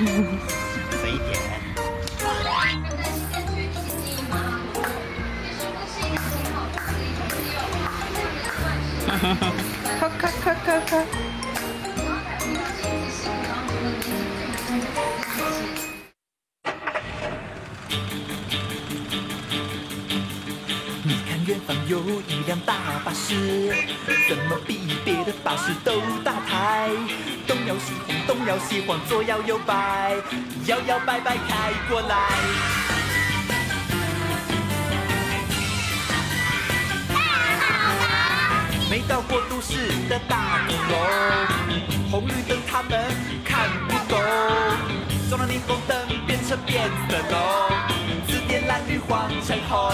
肥一点。咔咔咔咔咔。摇西晃，左摇右摆，摇摇摆摆开过来。没到过都市的大恐龙，红绿灯他们看不懂，撞了霓虹灯变成变色龙，紫电蓝绿黄橙红。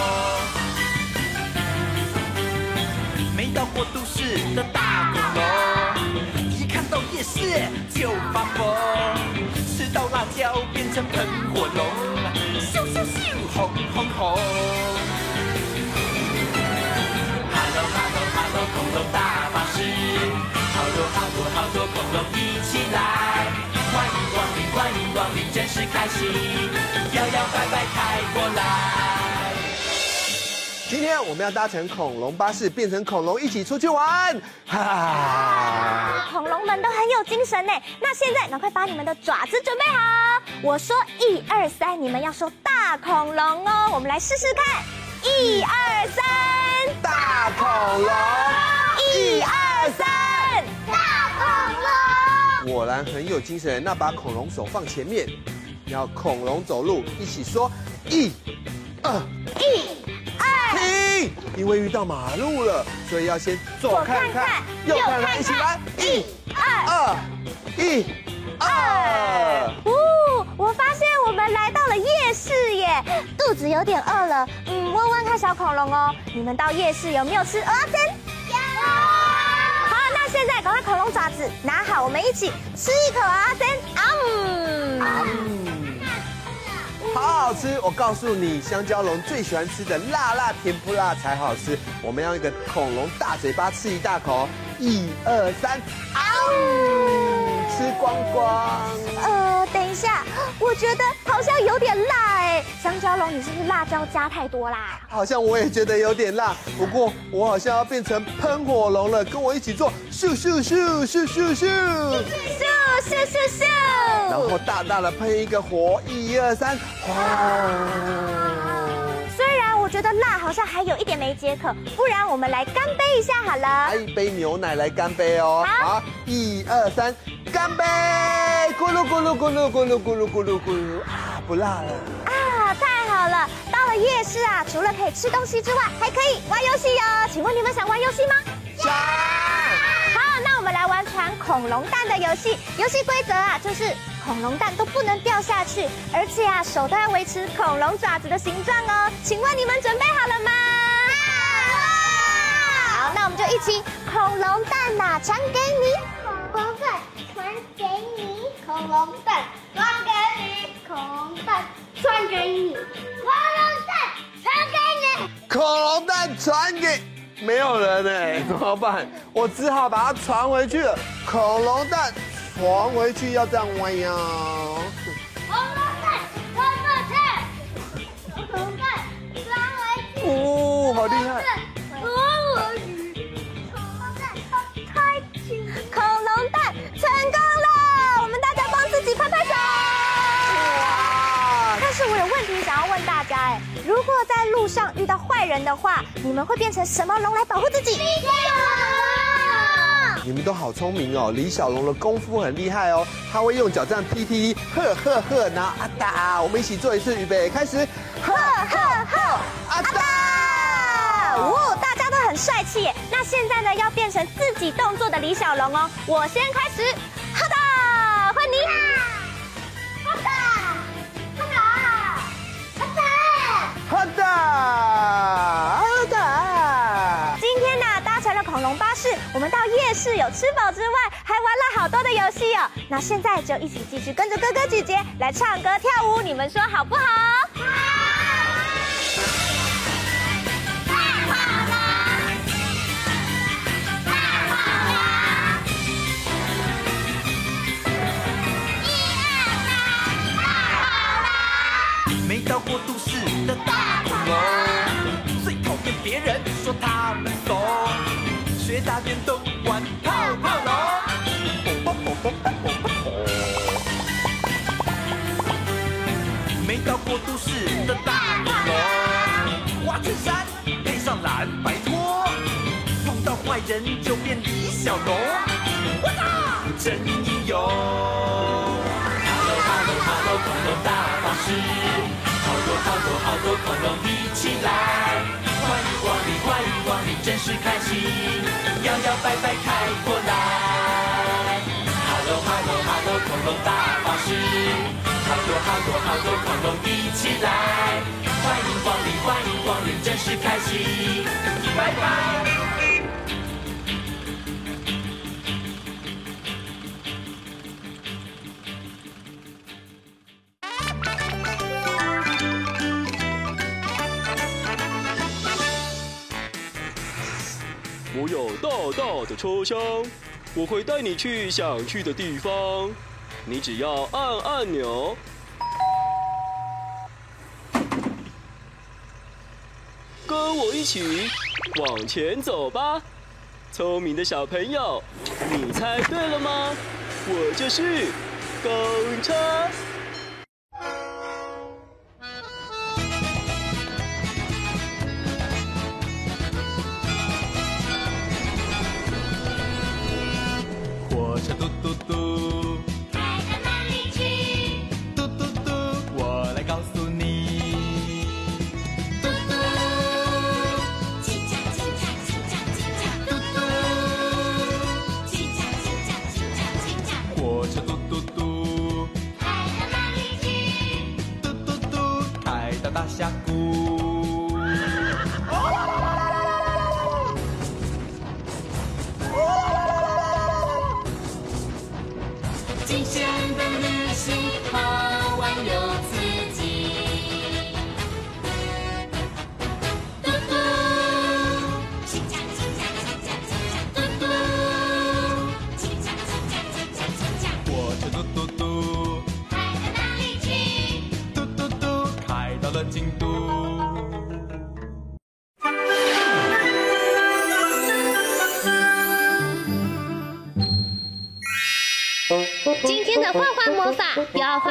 没到过都市的大恐龙，一看到夜市就发疯，吃到辣椒变成喷火龙，咻咻咻，红红红。恐龙大巴师，好多好多好多恐龙一起来，欢迎光临，欢迎光临，真是开心，摇摇摆摆开过来。今天我们要搭乘恐龙巴士，变成恐龙一起出去玩，哈哈！恐龙们都很有精神呢。那现在赶快把你们的爪子准备好，我说一二三，你们要说大恐龙哦。我们来试试看，一二三。大恐龙，一二三，大恐龙。果然很有精神，那把恐龙手放前面，要恐龙走路，一起说一、二、一、因为遇到马路了，所以要先左看看，右看看，一起来，一、二、二、一、二。哦我发现我们来到了夜市耶，肚子有点饿了。嗯，问问看小恐龙哦，你们到夜市有没有吃蚵仔煎？有。好，那现在赶快恐龙爪子拿好，我们一起吃一口蚵仔煎。嗯，嗯，好好吃。我告诉你，香蕉龙最喜欢吃的辣辣甜不辣才好吃。我们要一个恐龙大嘴巴吃一大口，一二三，嗯，吃光光。呃，等一下。我觉得好像有点辣哎，香蕉龙，你是不是辣椒加太多啦？好像我也觉得有点辣，不过我好像要变成喷火龙了，跟我一起做咻咻咻咻咻咻咻咻咻咻，然后大大的喷一个火，一二三，哇！虽然我觉得辣好像还有一点没解渴，不然我们来干杯一下好了，拿一杯牛奶来干杯哦。好，一二三。干杯！咕噜咕噜咕噜咕噜咕噜咕噜咕噜啊，不辣了啊！太好了，到了夜市啊，除了可以吃东西之外，还可以玩游戏哟。请问你们想玩游戏吗？想。恐龙蛋的游戏。游戏规则啊，就是恐龙蛋都不能掉下去，而且啊，手都要维持恐龙爪子的形状哦。请问你们准备好了吗？好。好，那我们就一起恐龙蛋呐，传给你。恐龙蛋传给你，恐龙蛋传给你，恐龙蛋传给你，恐龙蛋传给，没有人哎，怎么办？我只好把它传回去了。恐龙蛋传回去要这样弯呀。恐龙蛋传过去，恐龙蛋传回去。哦，好厉害。路上遇到坏人的话，你们会变成什么龙来保护自己？李小龙！你们都好聪明哦，李小龙的功夫很厉害哦，他会用脚这样踢踢，呵呵呵，然后啊哒，我们一起做一次，预备开始，呵呵呵，啊哒！哦，大家都很帅气耶。那现在呢，要变成自己动作的李小龙哦，我先开始，我们到夜市有吃饱之外，还玩了好多的游戏哦。那现在就一起继续跟着哥哥姐姐来唱歌跳舞，你们说好不好？大恐龙，大恐龙，一二三，大恐龙。没到过都市的大恐龙，最讨厌别人说他们怂。学大电动玩泡泡龙。没到过都市的大恐龙，花衬衫配上蓝白拖，碰到坏人就变李小龙，我操，真英勇。恐龙大法师，好多好多好多恐龙一起来，欢迎光临，欢迎光临，真是开心，摇摇摆摆开过来。Hello Hello Hello 恐龙大法师，好多好多好多恐龙一起来，欢迎光临，欢迎光临，真是开心，拜拜。大大的车厢，我会带你去想去的地方。你只要按按钮，跟我一起往前走吧。聪明的小朋友，你猜对了吗？我就是高惊险的旅行，好玩又刺激。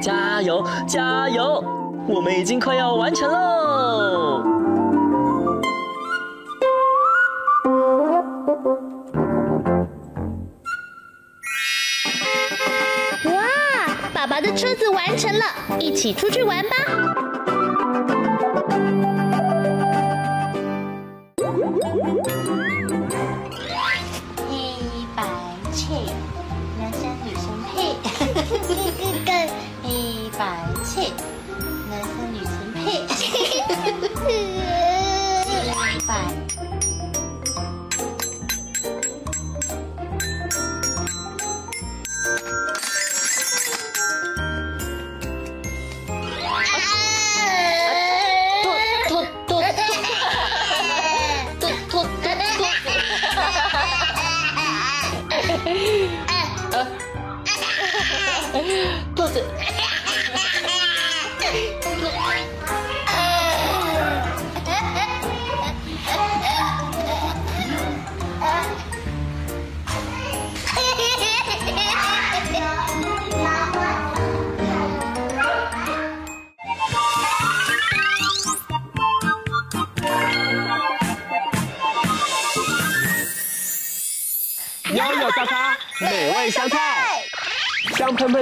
加油，加油！我们已经快要完成喽。一起出去玩吧！黑白切，男生女生配。黑白切，男生女生配。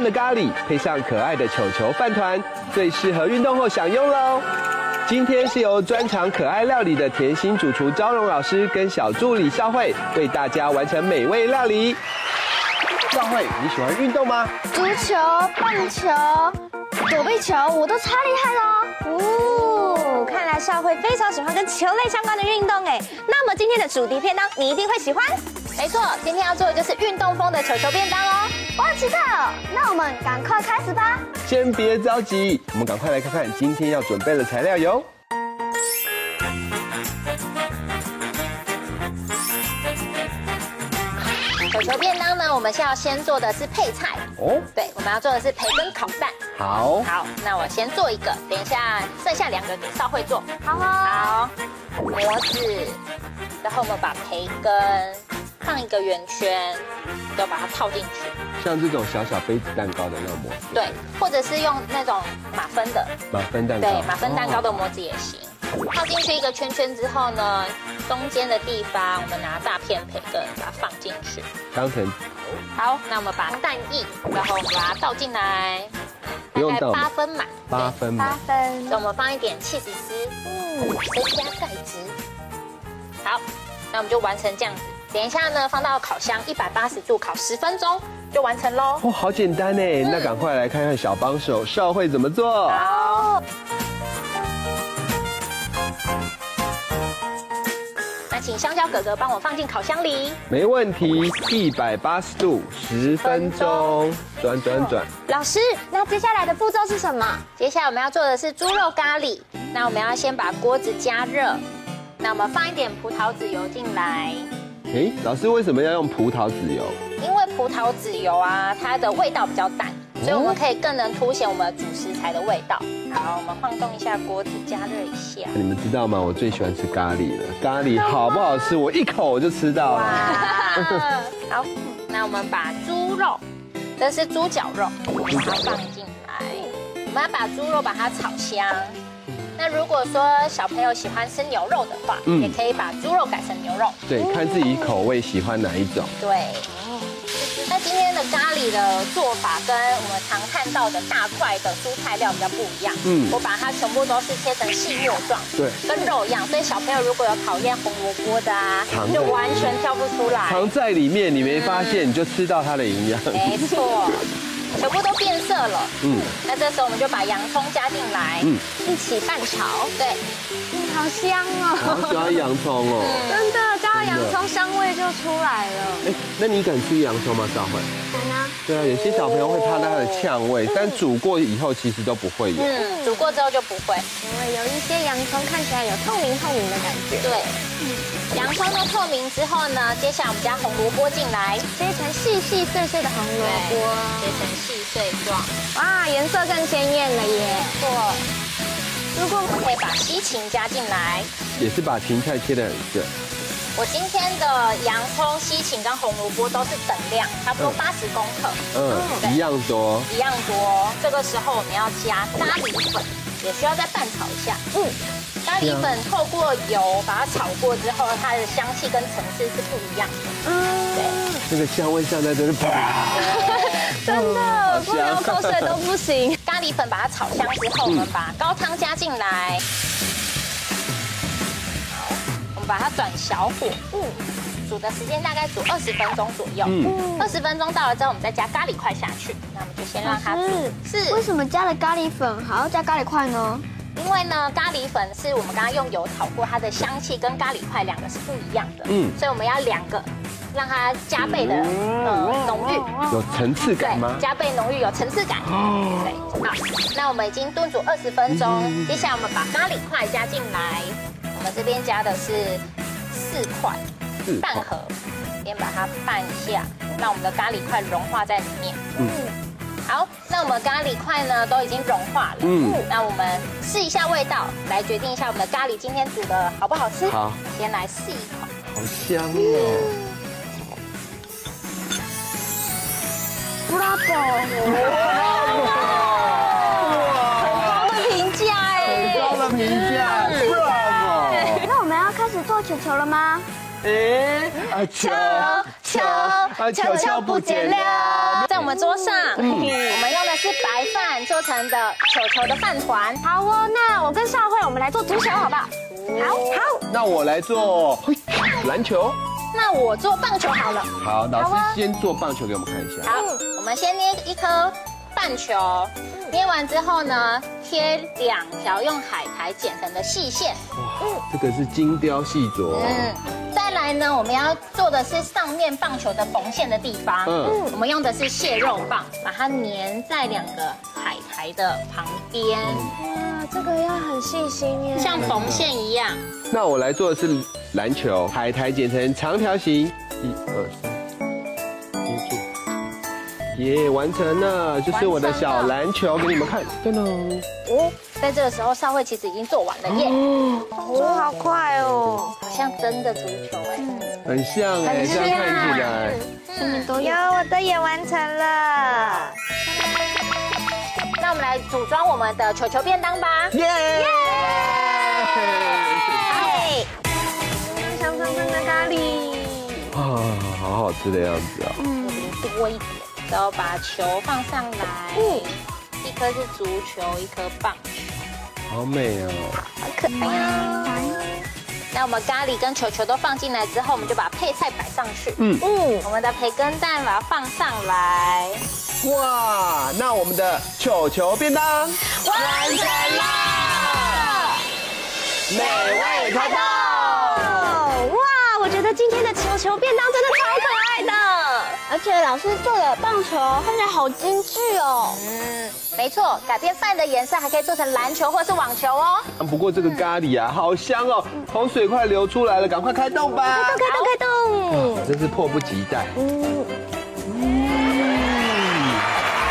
的咖喱配上可爱的球球饭团，最适合运动后享用喽。今天是由专长可爱料理的甜心主厨昭荣老师跟小助理少慧为大家完成美味料理。少慧，你喜欢运动吗？足球、棒球、躲避球，我都超厉害的哦。哦，看来少慧非常喜欢跟球类相关的运动哎。那么今天的主题便当，你一定会喜欢。没错，今天要做的就是运动风的球球便当哦。我好期待哦，那我们赶快开始吧。先别着急，我们赶快来看看今天要准备的材料哟。球球便当呢，我们现在要先做的是配菜哦。对，我们要做的是培根烤蛋。好。好，那我先做一个，等一下剩下两个给少慧做。好哦。好，模子，然后我们把培根放一个圆圈，要把它套进去。像这种小小杯子蛋糕的那种模子。对，或者是用那种马芬的。马芬蛋糕。对，马芬蛋糕的模子也行。套进去一个圈圈之后呢，中间的地方我们拿大片培根把它放进去，当成。好，那我们把蛋液，然后我们把它倒进来，大概八分满。八分满。八分。那我们放一点起司丝，嗯，增加钙质。好，那我们就完成这样子。等一下呢，放到烤箱一百八十度烤十分钟就完成喽。哇，好简单呢！嗯、那赶快来看看小帮手邵慧怎么做。好。请香蕉哥哥帮我放进烤箱里。没问题，一百八十度，十分钟，转转转。老师，那接下来的步骤是什么？接下来我们要做的是猪肉咖喱。那我们要先把锅子加热，那我们放一点葡萄籽油进来。哎，老师为什么要用葡萄籽油？因为葡萄籽油啊，它的味道比较淡。所以我们可以更能凸显我们主食材的味道。好，我们晃动一下锅子，加热一下。你们知道吗？我最喜欢吃咖喱了。咖喱好不好吃？我一口我就吃到了。好，那我们把猪肉，这是猪脚肉，把它放进来。我们要把猪肉把它炒香。那如果说小朋友喜欢吃牛肉的话，嗯，也可以把猪肉改成牛肉。对，看自己口味喜欢哪一种。对。那今天的咖喱的做法跟我们常看到的大块的蔬菜料比较不一样。嗯，我把它全部都是切成细末状，对，跟肉一样。所以小朋友如果有讨厌红萝卜的啊，就完全挑不出来。藏在里面，你没发现，你就吃到它的营养。没错，全部都变色了。嗯，那这时候我们就把洋葱加进来，嗯，一起拌炒。对，嗯，好香哦。好喜欢洋葱哦。真的加了。洋葱香味就出来了。哎，那你敢吃洋葱吗？小慧？敢啊。对啊，有些小朋友会怕它的呛味，但煮过以后其实都不会有。嗯，煮过之后就不会，因为有一些洋葱看起来有透明透明的感觉。对。洋葱都透明之后呢，接下来我们加红萝卜进来，切成细细碎碎的红萝卜，切成细碎状。哇，颜色更鲜艳了耶！错。如果我们可以把西芹加进来，也是把芹菜切的很碎。我今天的洋葱、西芹跟红萝卜都是等量，差不多八十公克。嗯，一样多。一样多。这个时候我们要加咖喱粉，也需要再拌炒一下。嗯，咖喱粉透过油把它炒过之后，它的香气跟层次是不一样的。嗯，对。这个香味上来真是啪。真的，不流口水都不行。咖喱粉把它炒香之后，我们把高汤加进来。我们把它转小火，嗯，煮的时间大概煮二十分钟左右，嗯，二十分钟到了之后，我们再加咖喱块下去，那我们就先让它煮。是，为什么加了咖喱粉还要加咖喱块呢？因为呢，咖喱粉是我们刚刚用油炒过，它的香气跟咖喱块两个是不一样的，嗯，所以我们要两个，让它加倍的呃浓郁，有层次感吗？加倍浓郁，有层次感。哦。对，好，那我们已经炖煮二十分钟，接下来我们把咖喱块加进来。我们这边加的是四块半盒，先把它拌一下，让我们的咖喱块融化在里面。嗯，好，那我们咖喱块呢都已经融化了。嗯，那我们试一下味道，来决定一下我们的咖喱今天煮的好不好吃。好，先来试一口。好香哦！布拉宝，很高的评价哎，很高的评价。做球球了吗？哎，啊球球啊，球球不见了。在我们桌上，嗯、我们用的是白饭做成的球球的饭团。好哦，那我跟少慧，我们来做足球，好不好？好好。那我来做篮球。那我做棒球好了。好，老师先做棒球给我们看一下。好，我们先捏一颗棒球，捏完之后呢，贴两条用海苔剪成的细线。哇，这个是精雕细琢。嗯。再来呢，我们要做的是上面棒球的缝线的地方。嗯，我们用的是蟹肉棒，把它粘在两个海苔的旁边。哇，这个要很细心耶，像缝线一样。那我来做的是篮球，海苔剪成长条形，一二三，接住，耶，完成了，就是我的小篮球，给你们看，噔噔。哦，在这个时候，少慧其实已经做完了耶。哦，好快哦。好像真的足球哎，很像哎，这样看起来，嗯，都有，我的也完成了。那我们来组装我们的球球便当吧。耶！耶！香喷喷的咖喱，啊，好好吃的样子啊。嗯，多一点，然后把球放上来。嗯，一颗是足球，一颗棒球。好美哦，好可爱哦。那我们咖喱跟球球都放进来之后，我们就把配菜摆上去。嗯嗯，我们的培根蛋把它放上来。哇，那我们的球球便当完成了，美味开动！哇，我觉得今天的球球便当真的超而且老师做的棒球看起来好精致哦。嗯。没错，改变饭的颜色还可以做成篮球或是网球哦。不过这个咖喱啊，好香哦，口水快流出来了，赶快开动吧！开动，开动，开动！真是迫不及待。嗯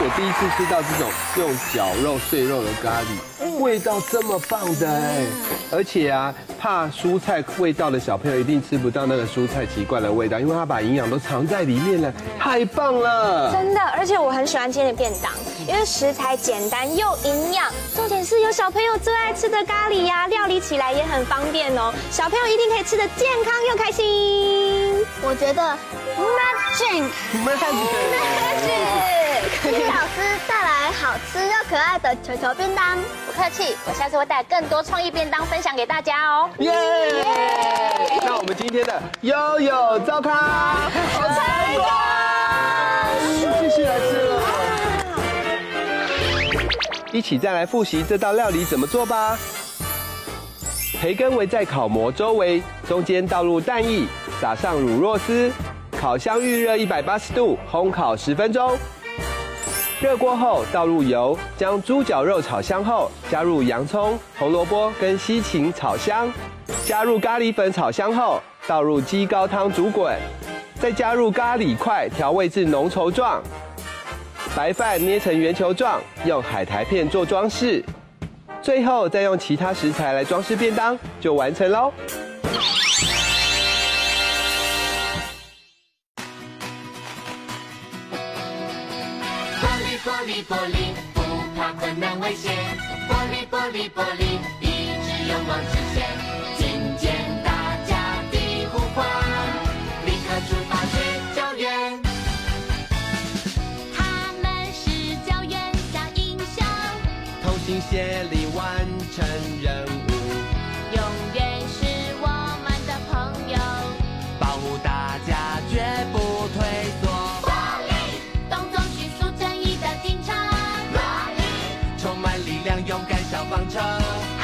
我第一次吃到这种用绞肉碎肉的咖喱，味道这么棒的哎！而且啊，怕蔬菜味道的小朋友一定吃不到那个蔬菜奇怪的味道，因为他把营养都藏在里面了，太棒了！真的，而且我很喜欢今天的便当，因为食材简单又营养，重点是有小朋友最爱吃的咖喱呀，料理起来也很方便哦，小朋友一定可以吃的健康又开心。我觉得 magic，magic，magic。谢谢 老师 好吃又可爱的球球便当，不客气，我下次会带更多创意便当分享给大家哦。耶！那我们今天的悠悠糟咖好成功，继续来吃了。一起再来复习这道料理怎么做吧。培根围在烤模周围，中间倒入蛋液，撒上乳酪丝，烤箱预热一百八十度，烘烤十分钟。热锅后倒入油，将猪脚肉炒香后，加入洋葱、红萝卜跟西芹炒香，加入咖喱粉炒香后，倒入鸡高汤煮滚，再加入咖喱块调味至浓稠状，白饭捏成圆球状，用海苔片做装饰，最后再用其他食材来装饰便当，就完成喽。玻璃玻璃不怕困难危险，玻璃玻璃玻璃，一直勇往直前，听见大家的呼唤，立刻出发去救援。他们是救援小英雄，同心协力方向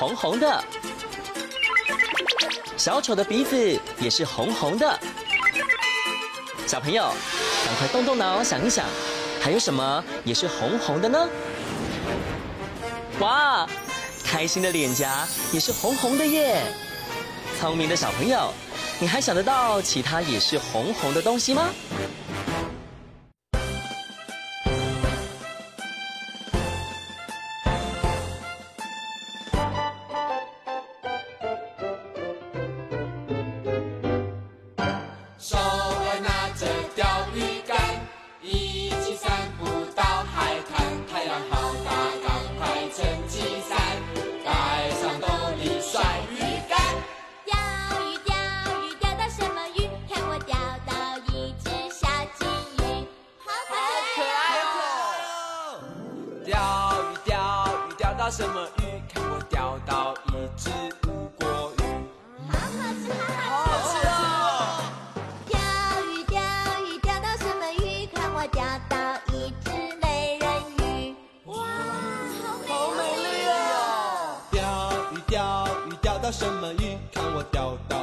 红红的。小丑的鼻子也是红红的。小朋友，赶快动动脑想一想，还有什么也是红红的呢？哇，开心的脸颊也是红红的耶！聪明的小朋友，你还想得到其他也是红红的东西吗？什么？鱼看我钓到